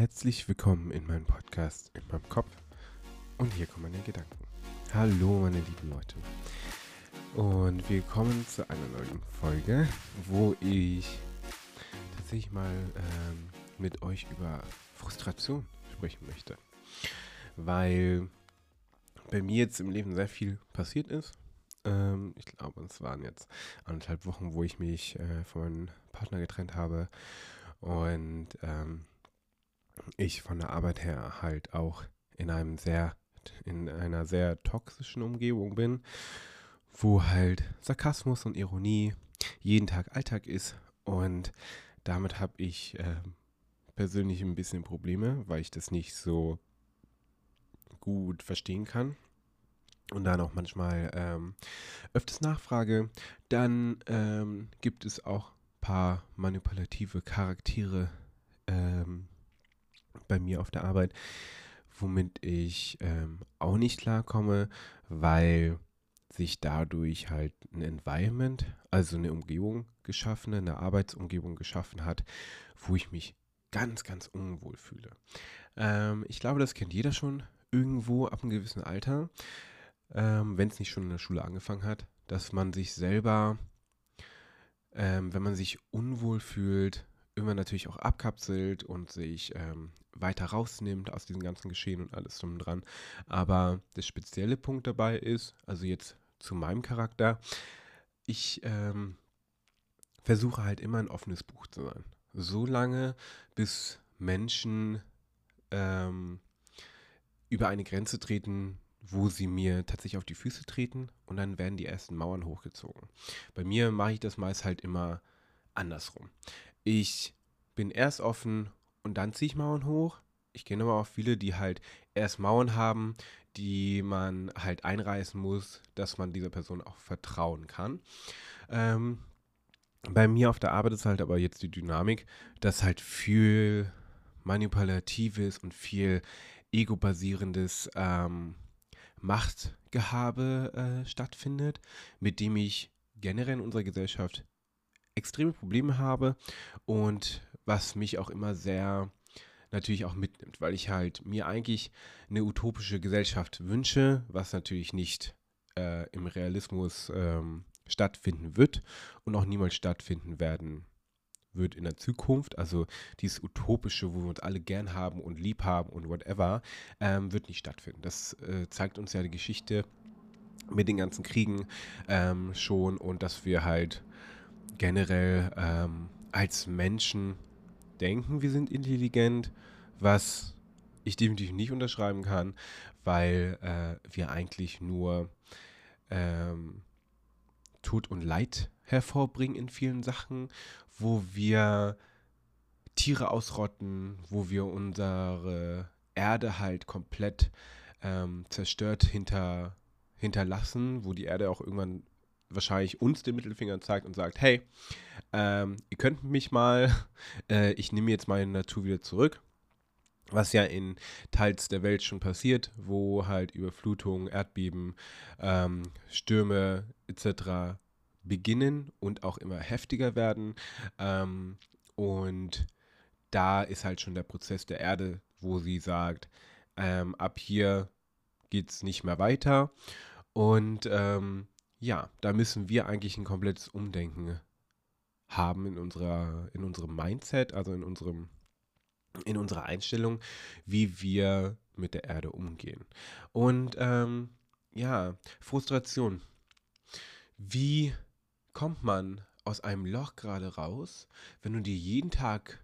Herzlich willkommen in meinem Podcast, in meinem Kopf. Und hier kommen meine Gedanken. Hallo, meine lieben Leute. Und willkommen zu einer neuen Folge, wo ich tatsächlich mal ähm, mit euch über Frustration sprechen möchte. Weil bei mir jetzt im Leben sehr viel passiert ist. Ähm, ich glaube, es waren jetzt anderthalb Wochen, wo ich mich äh, von meinem Partner getrennt habe. Und ähm, ich von der Arbeit her halt auch in einem sehr, in einer sehr toxischen Umgebung bin, wo halt Sarkasmus und Ironie jeden Tag Alltag ist. Und damit habe ich äh, persönlich ein bisschen Probleme, weil ich das nicht so gut verstehen kann und dann auch manchmal ähm, öfters nachfrage, dann ähm, gibt es auch paar manipulative Charaktere ähm, bei mir auf der Arbeit, womit ich ähm, auch nicht klarkomme, weil sich dadurch halt ein Environment, also eine Umgebung geschaffen, eine Arbeitsumgebung geschaffen hat, wo ich mich ganz, ganz unwohl fühle. Ähm, ich glaube, das kennt jeder schon irgendwo ab einem gewissen Alter, ähm, wenn es nicht schon in der Schule angefangen hat, dass man sich selber, ähm, wenn man sich unwohl fühlt, irgendwann natürlich auch abkapselt und sich ähm, weiter rausnimmt aus diesem ganzen Geschehen und alles drum dran. Aber der spezielle Punkt dabei ist, also jetzt zu meinem Charakter, ich ähm, versuche halt immer ein offenes Buch zu sein. So lange, bis Menschen ähm, über eine Grenze treten, wo sie mir tatsächlich auf die Füße treten und dann werden die ersten Mauern hochgezogen. Bei mir mache ich das meist halt immer andersrum. Ich bin erst offen und dann ziehe ich Mauern hoch. Ich kenne aber auch viele, die halt erst Mauern haben, die man halt einreißen muss, dass man dieser Person auch vertrauen kann. Ähm, bei mir auf der Arbeit ist halt aber jetzt die Dynamik, dass halt viel manipulatives und viel ego-basierendes ähm, Machtgehabe äh, stattfindet, mit dem ich generell in unserer Gesellschaft extreme Probleme habe und was mich auch immer sehr natürlich auch mitnimmt, weil ich halt mir eigentlich eine utopische Gesellschaft wünsche, was natürlich nicht äh, im Realismus ähm, stattfinden wird und auch niemals stattfinden werden wird in der Zukunft. Also dieses Utopische, wo wir uns alle gern haben und lieb haben und whatever, ähm, wird nicht stattfinden. Das äh, zeigt uns ja die Geschichte mit den ganzen Kriegen ähm, schon und dass wir halt generell ähm, als Menschen denken, wir sind intelligent, was ich definitiv nicht unterschreiben kann, weil äh, wir eigentlich nur ähm, Tod und Leid hervorbringen in vielen Sachen, wo wir Tiere ausrotten, wo wir unsere Erde halt komplett ähm, zerstört hinter, hinterlassen, wo die Erde auch irgendwann wahrscheinlich uns den Mittelfinger zeigt und sagt, hey, ähm, ihr könnt mich mal, äh, ich nehme jetzt meine Natur wieder zurück. Was ja in Teils der Welt schon passiert, wo halt Überflutungen, Erdbeben, ähm, Stürme etc. beginnen und auch immer heftiger werden. Ähm, und da ist halt schon der Prozess der Erde, wo sie sagt, ähm, ab hier geht es nicht mehr weiter. Und ähm, ja, da müssen wir eigentlich ein komplettes Umdenken haben in unserer, in unserem Mindset, also in unserem, in unserer Einstellung, wie wir mit der Erde umgehen. Und ähm, ja, Frustration. Wie kommt man aus einem Loch gerade raus, wenn du dir jeden Tag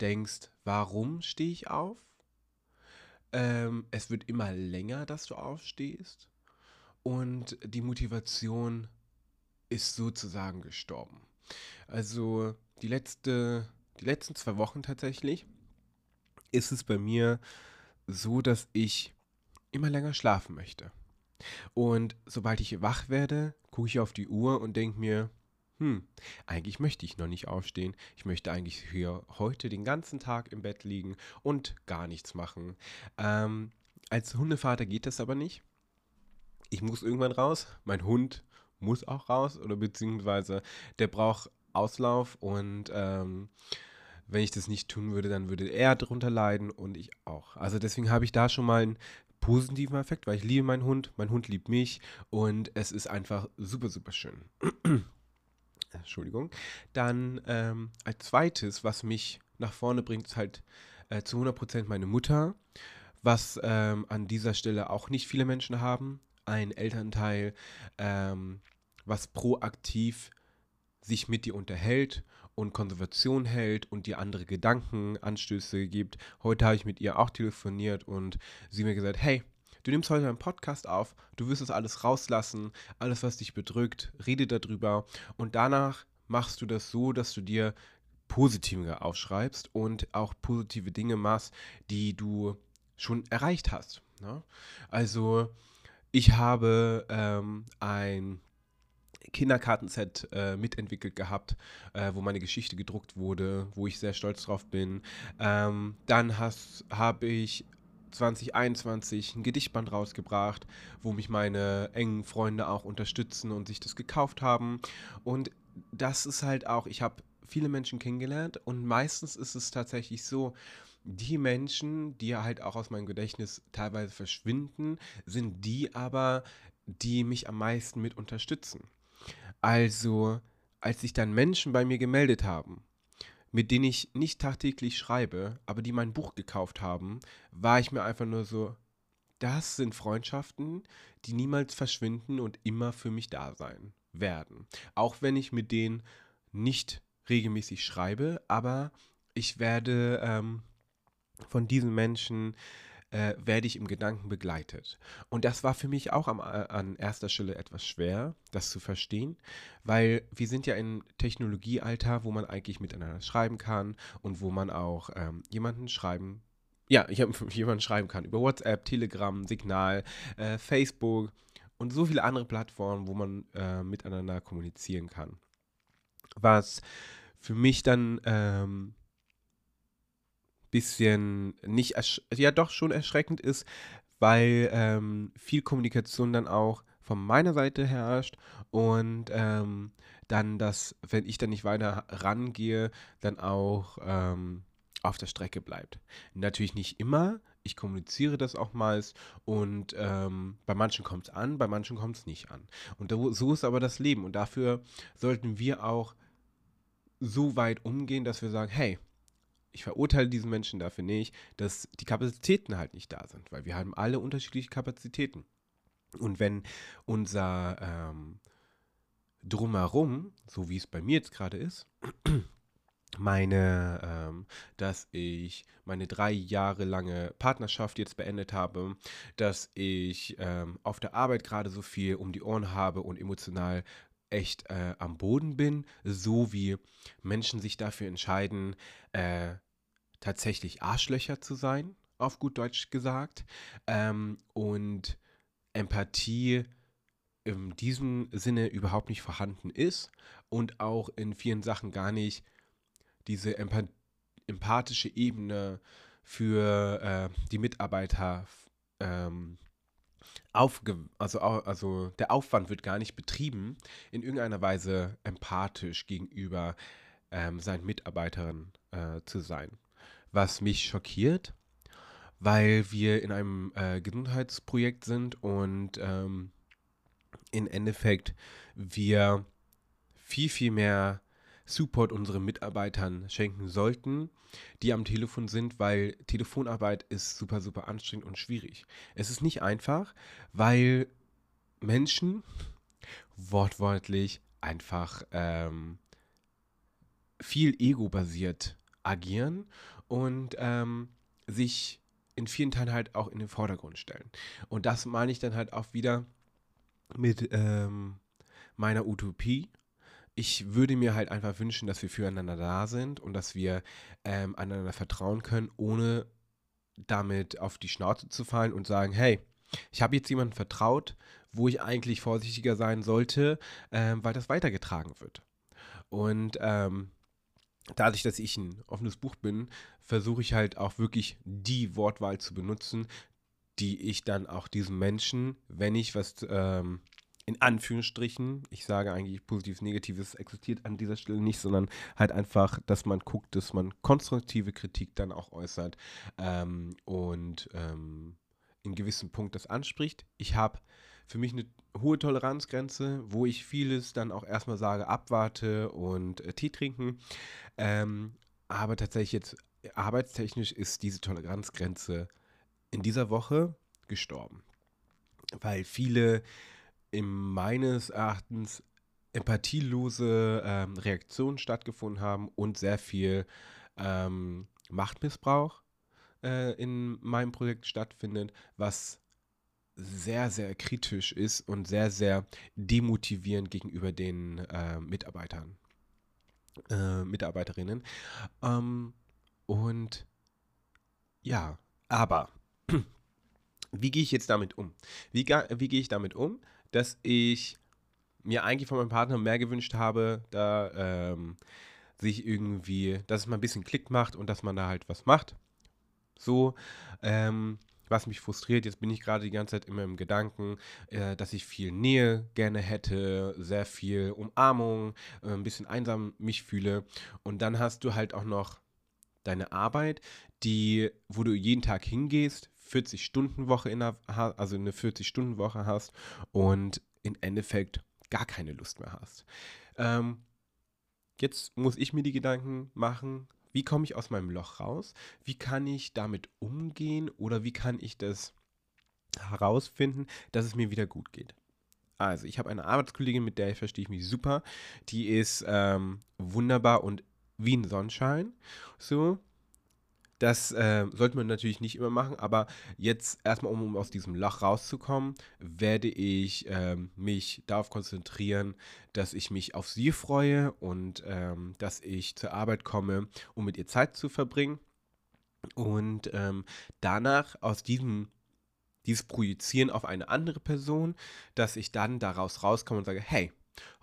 denkst, warum stehe ich auf? Ähm, es wird immer länger, dass du aufstehst und die Motivation ist sozusagen gestorben. Also die, letzte, die letzten zwei Wochen tatsächlich ist es bei mir so, dass ich immer länger schlafen möchte. Und sobald ich wach werde, gucke ich auf die Uhr und denke mir, hm, eigentlich möchte ich noch nicht aufstehen. Ich möchte eigentlich hier heute den ganzen Tag im Bett liegen und gar nichts machen. Ähm, als Hundevater geht das aber nicht ich muss irgendwann raus, mein Hund muss auch raus oder beziehungsweise der braucht Auslauf und ähm, wenn ich das nicht tun würde, dann würde er darunter leiden und ich auch. Also deswegen habe ich da schon mal einen positiven Effekt, weil ich liebe meinen Hund, mein Hund liebt mich und es ist einfach super, super schön. Entschuldigung. Dann ähm, als zweites, was mich nach vorne bringt, ist halt äh, zu 100% meine Mutter, was ähm, an dieser Stelle auch nicht viele Menschen haben. Ein Elternteil, ähm, was proaktiv sich mit dir unterhält und Konservation hält und dir andere Gedankenanstöße gibt. Heute habe ich mit ihr auch telefoniert und sie mir gesagt, hey, du nimmst heute einen Podcast auf, du wirst es alles rauslassen, alles, was dich bedrückt, rede darüber und danach machst du das so, dass du dir positive aufschreibst und auch positive Dinge machst, die du schon erreicht hast. Ne? Also ich habe ähm, ein Kinderkartenset äh, mitentwickelt gehabt, äh, wo meine Geschichte gedruckt wurde, wo ich sehr stolz drauf bin. Ähm, dann habe ich 2021 ein Gedichtband rausgebracht, wo mich meine engen Freunde auch unterstützen und sich das gekauft haben. Und das ist halt auch, ich habe viele Menschen kennengelernt und meistens ist es tatsächlich so, die Menschen, die halt auch aus meinem Gedächtnis teilweise verschwinden, sind die aber, die mich am meisten mit unterstützen. Also, als sich dann Menschen bei mir gemeldet haben, mit denen ich nicht tagtäglich schreibe, aber die mein Buch gekauft haben, war ich mir einfach nur so, das sind Freundschaften, die niemals verschwinden und immer für mich da sein werden. Auch wenn ich mit denen nicht regelmäßig schreibe, aber ich werde ähm, von diesen Menschen äh, werde ich im Gedanken begleitet. Und das war für mich auch am, äh, an erster Stelle etwas schwer, das zu verstehen, weil wir sind ja im Technologiealter, wo man eigentlich miteinander schreiben kann und wo man auch ähm, jemanden schreiben ja, ich habe jemanden schreiben kann über WhatsApp, Telegram, Signal, äh, Facebook und so viele andere Plattformen, wo man äh, miteinander kommunizieren kann. Was für mich dann ähm, bisschen nicht, ja doch schon erschreckend ist, weil ähm, viel Kommunikation dann auch von meiner Seite herrscht und ähm, dann das, wenn ich dann nicht weiter rangehe, dann auch ähm, auf der Strecke bleibt. Natürlich nicht immer, ich kommuniziere das auch meist und ähm, bei manchen kommt es an, bei manchen kommt es nicht an. Und so ist aber das Leben und dafür sollten wir auch so weit umgehen, dass wir sagen, hey, ich verurteile diesen Menschen dafür nicht, dass die Kapazitäten halt nicht da sind, weil wir haben alle unterschiedliche Kapazitäten. Und wenn unser ähm, Drumherum, so wie es bei mir jetzt gerade ist, meine, ähm, dass ich meine drei Jahre lange Partnerschaft jetzt beendet habe, dass ich ähm, auf der Arbeit gerade so viel um die Ohren habe und emotional echt äh, am Boden bin, so wie Menschen sich dafür entscheiden, äh, tatsächlich Arschlöcher zu sein, auf gut Deutsch gesagt, ähm, und Empathie in diesem Sinne überhaupt nicht vorhanden ist und auch in vielen Sachen gar nicht diese Empath empathische Ebene für äh, die Mitarbeiter ähm, aufge also, also der Aufwand wird gar nicht betrieben, in irgendeiner Weise empathisch gegenüber ähm, seinen Mitarbeitern äh, zu sein was mich schockiert, weil wir in einem äh, Gesundheitsprojekt sind und ähm, im Endeffekt wir viel, viel mehr Support unseren Mitarbeitern schenken sollten, die am Telefon sind, weil Telefonarbeit ist super, super anstrengend und schwierig. Es ist nicht einfach, weil Menschen wortwörtlich einfach ähm, viel ego-basiert agieren und ähm, sich in vielen Teilen halt auch in den Vordergrund stellen. Und das meine ich dann halt auch wieder mit ähm, meiner Utopie. Ich würde mir halt einfach wünschen, dass wir füreinander da sind und dass wir ähm, einander vertrauen können, ohne damit auf die Schnauze zu fallen und sagen, hey, ich habe jetzt jemandem vertraut, wo ich eigentlich vorsichtiger sein sollte, ähm, weil das weitergetragen wird. Und ähm, dadurch, dass ich ein offenes Buch bin, versuche ich halt auch wirklich die Wortwahl zu benutzen, die ich dann auch diesem Menschen, wenn ich was ähm, in Anführungsstrichen, ich sage eigentlich Positives, Negatives existiert an dieser Stelle nicht, sondern halt einfach, dass man guckt, dass man konstruktive Kritik dann auch äußert ähm, und ähm, in gewissem Punkt das anspricht. Ich habe für mich eine hohe Toleranzgrenze, wo ich vieles dann auch erstmal sage, abwarte und äh, Tee trinken. Ähm, aber tatsächlich jetzt arbeitstechnisch ist diese Toleranzgrenze in dieser Woche gestorben. Weil viele in meines Erachtens empathielose ähm, Reaktionen stattgefunden haben und sehr viel ähm, Machtmissbrauch äh, in meinem Projekt stattfindet, was sehr, sehr kritisch ist und sehr, sehr demotivierend gegenüber den äh, Mitarbeitern, äh, Mitarbeiterinnen. Ähm, und ja, aber wie gehe ich jetzt damit um? Wie, wie gehe ich damit um, dass ich mir eigentlich von meinem Partner mehr gewünscht habe, da ähm, sich irgendwie, dass es mal ein bisschen Klick macht und dass man da halt was macht. So, ähm, was mich frustriert, jetzt bin ich gerade die ganze Zeit immer im Gedanken, äh, dass ich viel Nähe gerne hätte, sehr viel Umarmung, äh, ein bisschen einsam mich fühle. Und dann hast du halt auch noch deine Arbeit, die, wo du jeden Tag hingehst, 40-Stunden-Woche in der, also eine 40-Stunden-Woche hast und im Endeffekt gar keine Lust mehr hast. Ähm, jetzt muss ich mir die Gedanken machen, wie komme ich aus meinem Loch raus? Wie kann ich damit umgehen oder wie kann ich das herausfinden, dass es mir wieder gut geht? Also, ich habe eine Arbeitskollegin, mit der verstehe ich mich super. Die ist ähm, wunderbar und wie ein Sonnenschein. So, das äh, sollte man natürlich nicht immer machen, aber jetzt erstmal, um, aus diesem Loch rauszukommen, werde ich ähm, mich darauf konzentrieren, dass ich mich auf sie freue und ähm, dass ich zur Arbeit komme, um mit ihr Zeit zu verbringen. Und ähm, danach aus diesem dieses Projizieren auf eine andere Person, dass ich dann daraus rauskomme und sage, hey,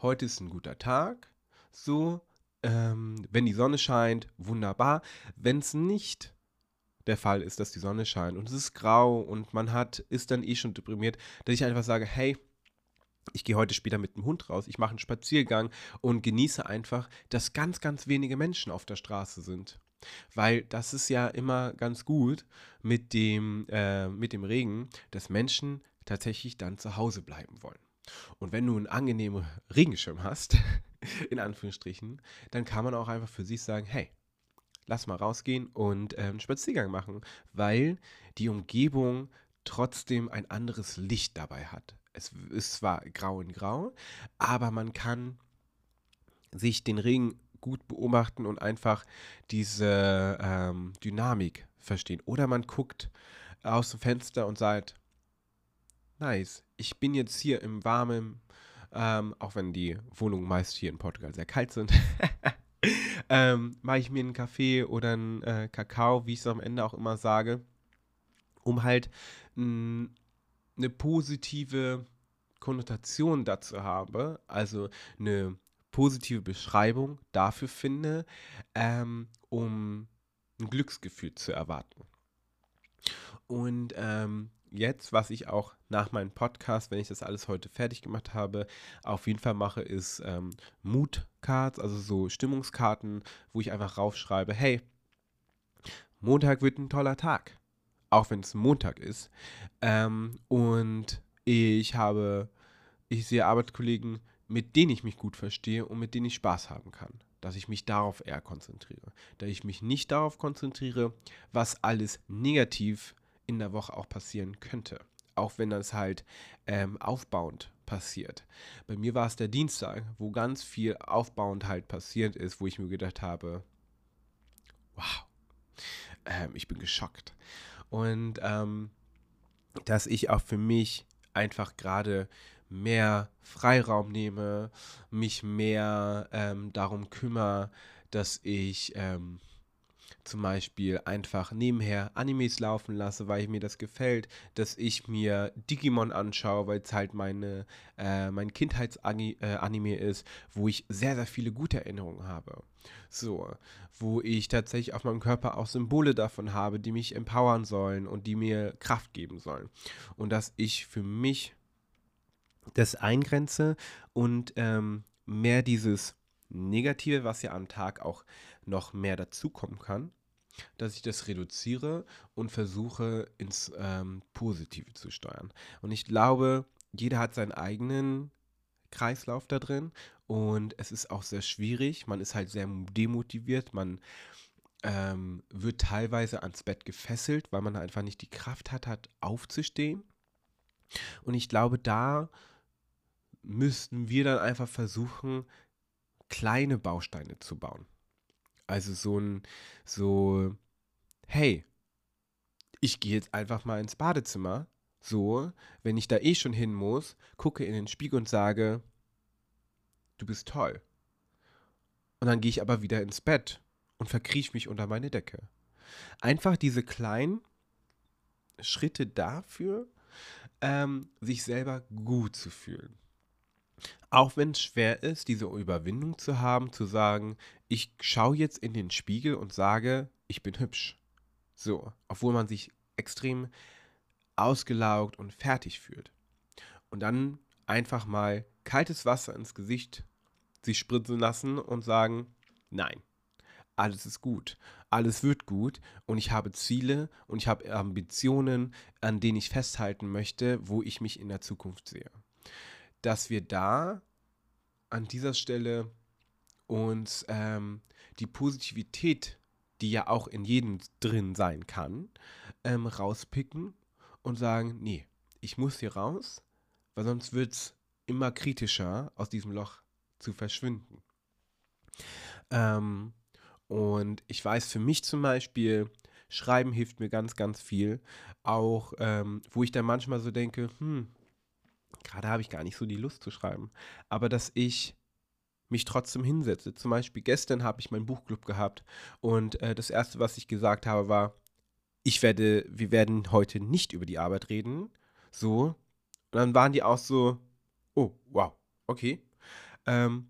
heute ist ein guter Tag, so, ähm, wenn die Sonne scheint, wunderbar. Wenn es nicht der Fall ist, dass die Sonne scheint und es ist grau und man hat, ist dann eh schon deprimiert, dass ich einfach sage, hey, ich gehe heute später mit dem Hund raus, ich mache einen Spaziergang und genieße einfach, dass ganz, ganz wenige Menschen auf der Straße sind. Weil das ist ja immer ganz gut mit dem, äh, mit dem Regen, dass Menschen tatsächlich dann zu Hause bleiben wollen. Und wenn du einen angenehmen Regenschirm hast, in Anführungsstrichen, dann kann man auch einfach für sich sagen, hey, lass mal rausgehen und äh, einen Spaziergang machen, weil die Umgebung trotzdem ein anderes Licht dabei hat. Es ist zwar grau in grau, aber man kann sich den Regen gut beobachten und einfach diese ähm, Dynamik verstehen. Oder man guckt aus dem Fenster und sagt, nice, ich bin jetzt hier im warmen, ähm, auch wenn die Wohnungen meist hier in Portugal sehr kalt sind, ähm, mache ich mir einen Kaffee oder einen äh, Kakao, wie ich es am Ende auch immer sage, um halt eine positive Konnotation dazu habe, also eine positive Beschreibung dafür finde, ähm, um ein Glücksgefühl zu erwarten. Und ähm, jetzt, was ich auch nach meinem Podcast, wenn ich das alles heute fertig gemacht habe, auf jeden Fall mache, ist ähm, Mood-Cards, also so Stimmungskarten, wo ich einfach raufschreibe, hey, Montag wird ein toller Tag. Auch wenn es Montag ist. Ähm, und ich habe, ich sehe Arbeitskollegen, mit denen ich mich gut verstehe und mit denen ich Spaß haben kann. Dass ich mich darauf eher konzentriere. Da ich mich nicht darauf konzentriere, was alles negativ in der Woche auch passieren könnte. Auch wenn das halt ähm, aufbauend passiert. Bei mir war es der Dienstag, wo ganz viel aufbauend halt passiert ist, wo ich mir gedacht habe, wow, ähm, ich bin geschockt. Und ähm, dass ich auch für mich einfach gerade mehr Freiraum nehme, mich mehr ähm, darum kümmere, dass ich ähm, zum Beispiel einfach nebenher Animes laufen lasse, weil mir das gefällt, dass ich mir Digimon anschaue, weil es halt meine, äh, mein Kindheitsanime äh, ist, wo ich sehr, sehr viele gute Erinnerungen habe. So, wo ich tatsächlich auf meinem Körper auch Symbole davon habe, die mich empowern sollen und die mir Kraft geben sollen. Und dass ich für mich das eingrenze und ähm, mehr dieses Negative, was ja am Tag auch noch mehr dazukommen kann, dass ich das reduziere und versuche ins ähm, Positive zu steuern. Und ich glaube, jeder hat seinen eigenen Kreislauf da drin und es ist auch sehr schwierig. Man ist halt sehr demotiviert, man ähm, wird teilweise ans Bett gefesselt, weil man einfach nicht die Kraft hat, hat aufzustehen. Und ich glaube, da müssten wir dann einfach versuchen, kleine Bausteine zu bauen. Also so ein, so, hey, ich gehe jetzt einfach mal ins Badezimmer. So, wenn ich da eh schon hin muss, gucke in den Spiegel und sage, du bist toll. Und dann gehe ich aber wieder ins Bett und verkrieche mich unter meine Decke. Einfach diese kleinen Schritte dafür, ähm, sich selber gut zu fühlen. Auch wenn es schwer ist, diese Überwindung zu haben, zu sagen, ich schaue jetzt in den Spiegel und sage, ich bin hübsch. So, obwohl man sich extrem ausgelaugt und fertig fühlt. Und dann einfach mal kaltes Wasser ins Gesicht sich spritzen lassen und sagen, nein, alles ist gut, alles wird gut und ich habe Ziele und ich habe Ambitionen, an denen ich festhalten möchte, wo ich mich in der Zukunft sehe. Dass wir da an dieser Stelle uns ähm, die Positivität, die ja auch in jedem drin sein kann, ähm, rauspicken und sagen, nee, ich muss hier raus, weil sonst wird es immer kritischer, aus diesem Loch zu verschwinden. Ähm, und ich weiß für mich zum Beispiel, Schreiben hilft mir ganz, ganz viel. Auch, ähm, wo ich dann manchmal so denke, hm, gerade habe ich gar nicht so die Lust zu schreiben. Aber dass ich mich trotzdem hinsetze. Zum Beispiel gestern habe ich meinen Buchclub gehabt und äh, das erste, was ich gesagt habe, war, ich werde, wir werden heute nicht über die Arbeit reden. So. Und dann waren die auch so, oh, wow, okay. Ähm,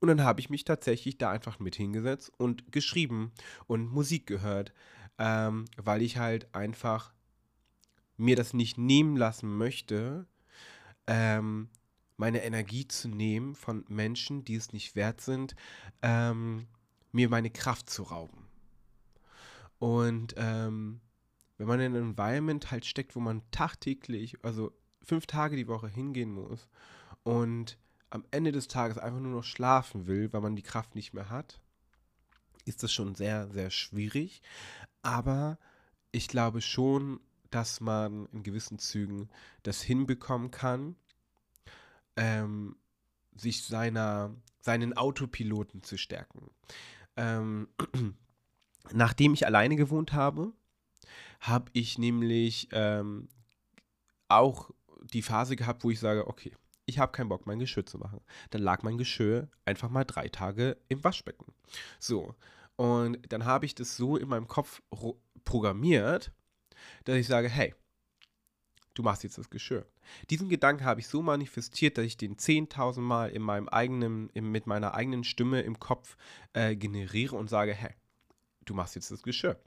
und dann habe ich mich tatsächlich da einfach mit hingesetzt und geschrieben und Musik gehört, ähm, weil ich halt einfach mir das nicht nehmen lassen möchte, ähm, meine Energie zu nehmen von Menschen, die es nicht wert sind, ähm, mir meine Kraft zu rauben. Und ähm, wenn man in einem Environment halt steckt, wo man tagtäglich, also fünf Tage die Woche hingehen muss und am Ende des Tages einfach nur noch schlafen will, weil man die Kraft nicht mehr hat, ist das schon sehr, sehr schwierig. Aber ich glaube schon, dass man in gewissen Zügen das hinbekommen kann, ähm, sich seiner, seinen Autopiloten zu stärken. Ähm, nachdem ich alleine gewohnt habe, habe ich nämlich ähm, auch die Phase gehabt, wo ich sage, okay, ich habe keinen Bock, mein Geschirr zu machen. Dann lag mein Geschirr einfach mal drei Tage im Waschbecken. So. Und dann habe ich das so in meinem Kopf programmiert, dass ich sage, hey, du machst jetzt das Geschirr. Diesen Gedanken habe ich so manifestiert, dass ich den 10.000 Mal in meinem eigenen, in, mit meiner eigenen Stimme im Kopf äh, generiere und sage, hey, du machst jetzt das Geschirr.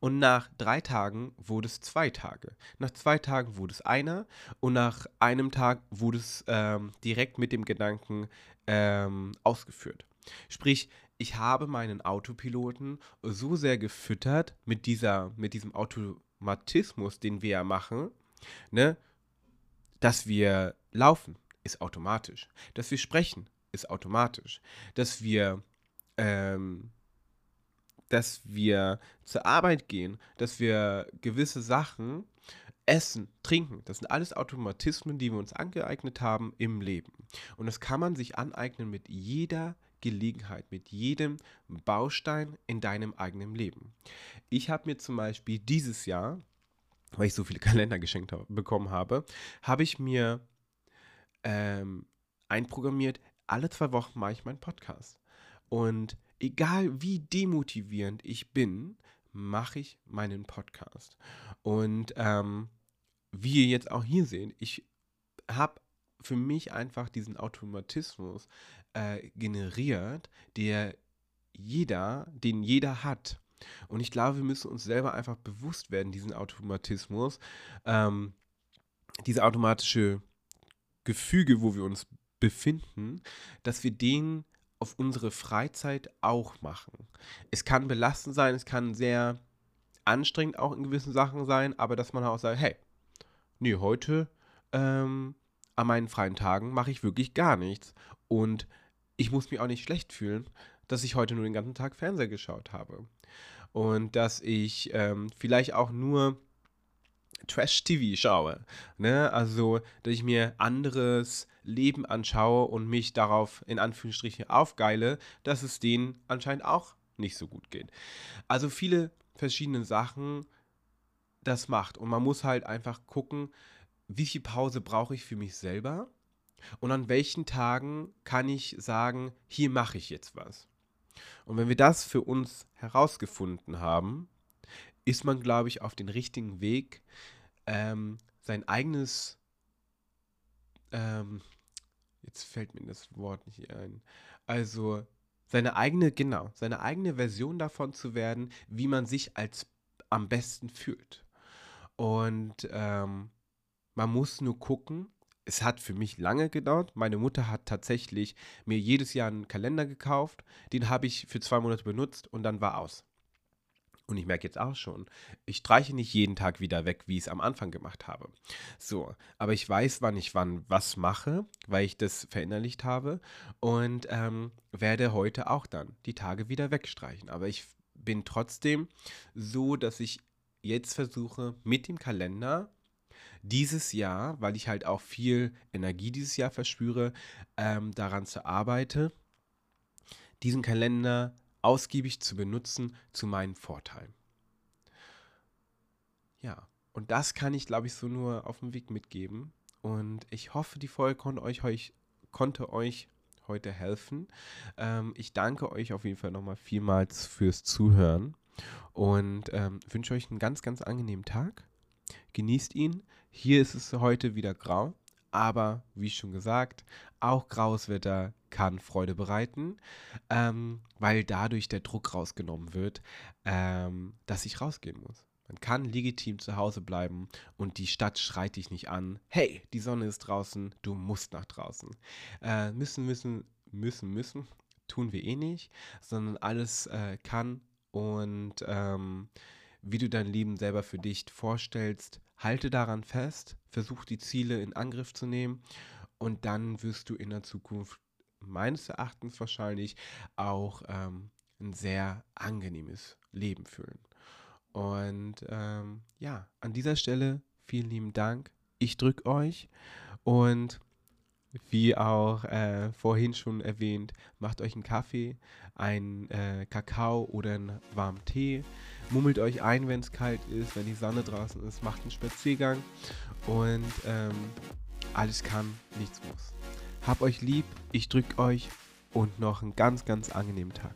Und nach drei Tagen wurde es zwei Tage. Nach zwei Tagen wurde es einer und nach einem Tag wurde es ähm, direkt mit dem Gedanken ähm, ausgeführt. Sprich, ich habe meinen Autopiloten so sehr gefüttert mit, dieser, mit diesem Automatismus, den wir ja machen, ne, dass wir laufen, ist automatisch. Dass wir sprechen, ist automatisch. Dass wir, ähm, dass wir zur Arbeit gehen, dass wir gewisse Sachen essen, trinken, das sind alles Automatismen, die wir uns angeeignet haben im Leben. Und das kann man sich aneignen mit jeder Gelegenheit, mit jedem Baustein in deinem eigenen Leben. Ich habe mir zum Beispiel dieses Jahr weil ich so viele Kalender geschenkt hab, bekommen habe, habe ich mir ähm, einprogrammiert, alle zwei Wochen mache ich meinen Podcast. Und egal wie demotivierend ich bin, mache ich meinen Podcast. Und ähm, wie ihr jetzt auch hier seht, ich habe für mich einfach diesen Automatismus äh, generiert, der jeder, den jeder hat. Und ich glaube, wir müssen uns selber einfach bewusst werden, diesen Automatismus, ähm, diese automatische Gefüge, wo wir uns befinden, dass wir den auf unsere Freizeit auch machen. Es kann belastend sein, es kann sehr anstrengend auch in gewissen Sachen sein, aber dass man auch sagt, hey, nee, heute ähm, an meinen freien Tagen mache ich wirklich gar nichts. Und ich muss mich auch nicht schlecht fühlen, dass ich heute nur den ganzen Tag Fernseher geschaut habe. Und dass ich ähm, vielleicht auch nur Trash-TV schaue. Ne? Also, dass ich mir anderes Leben anschaue und mich darauf in Anführungsstrichen aufgeile, dass es denen anscheinend auch nicht so gut geht. Also viele verschiedene Sachen das macht. Und man muss halt einfach gucken, wie viel Pause brauche ich für mich selber und an welchen Tagen kann ich sagen, hier mache ich jetzt was. Und wenn wir das für uns herausgefunden haben, ist man, glaube ich, auf den richtigen Weg, ähm, sein eigenes, ähm, jetzt fällt mir das Wort nicht ein, also seine eigene, genau, seine eigene Version davon zu werden, wie man sich als am besten fühlt. Und ähm, man muss nur gucken, es hat für mich lange gedauert. Meine Mutter hat tatsächlich mir jedes Jahr einen Kalender gekauft. Den habe ich für zwei Monate benutzt und dann war aus. Und ich merke jetzt auch schon, ich streiche nicht jeden Tag wieder weg, wie ich es am Anfang gemacht habe. So, aber ich weiß, wann ich wann was mache, weil ich das verinnerlicht habe und ähm, werde heute auch dann die Tage wieder wegstreichen. Aber ich bin trotzdem so, dass ich jetzt versuche, mit dem Kalender dieses Jahr, weil ich halt auch viel Energie dieses Jahr verspüre, ähm, daran zu arbeiten, diesen Kalender ausgiebig zu benutzen zu meinen Vorteilen. Ja, und das kann ich, glaube ich, so nur auf dem Weg mitgeben. Und ich hoffe, die Folge konnte euch, euch, konnte euch heute helfen. Ähm, ich danke euch auf jeden Fall nochmal vielmals fürs Zuhören und ähm, wünsche euch einen ganz, ganz angenehmen Tag. Genießt ihn. Hier ist es heute wieder grau, aber wie schon gesagt, auch graues Wetter kann Freude bereiten, ähm, weil dadurch der Druck rausgenommen wird, ähm, dass ich rausgehen muss. Man kann legitim zu Hause bleiben und die Stadt schreit dich nicht an. Hey, die Sonne ist draußen, du musst nach draußen. Äh, müssen, müssen, müssen, müssen, tun wir eh nicht, sondern alles äh, kann und ähm, wie du dein Leben selber für dich vorstellst, halte daran fest, versuch die Ziele in Angriff zu nehmen und dann wirst du in der Zukunft meines Erachtens wahrscheinlich auch ähm, ein sehr angenehmes Leben führen. Und ähm, ja, an dieser Stelle vielen lieben Dank. Ich drücke euch und wie auch äh, vorhin schon erwähnt, macht euch einen Kaffee, einen äh, Kakao oder einen warmen Tee. Mummelt euch ein, wenn es kalt ist, wenn die Sonne draußen ist. Macht einen Spaziergang und ähm, alles kann, nichts muss. Hab euch lieb, ich drück euch und noch einen ganz, ganz angenehmen Tag.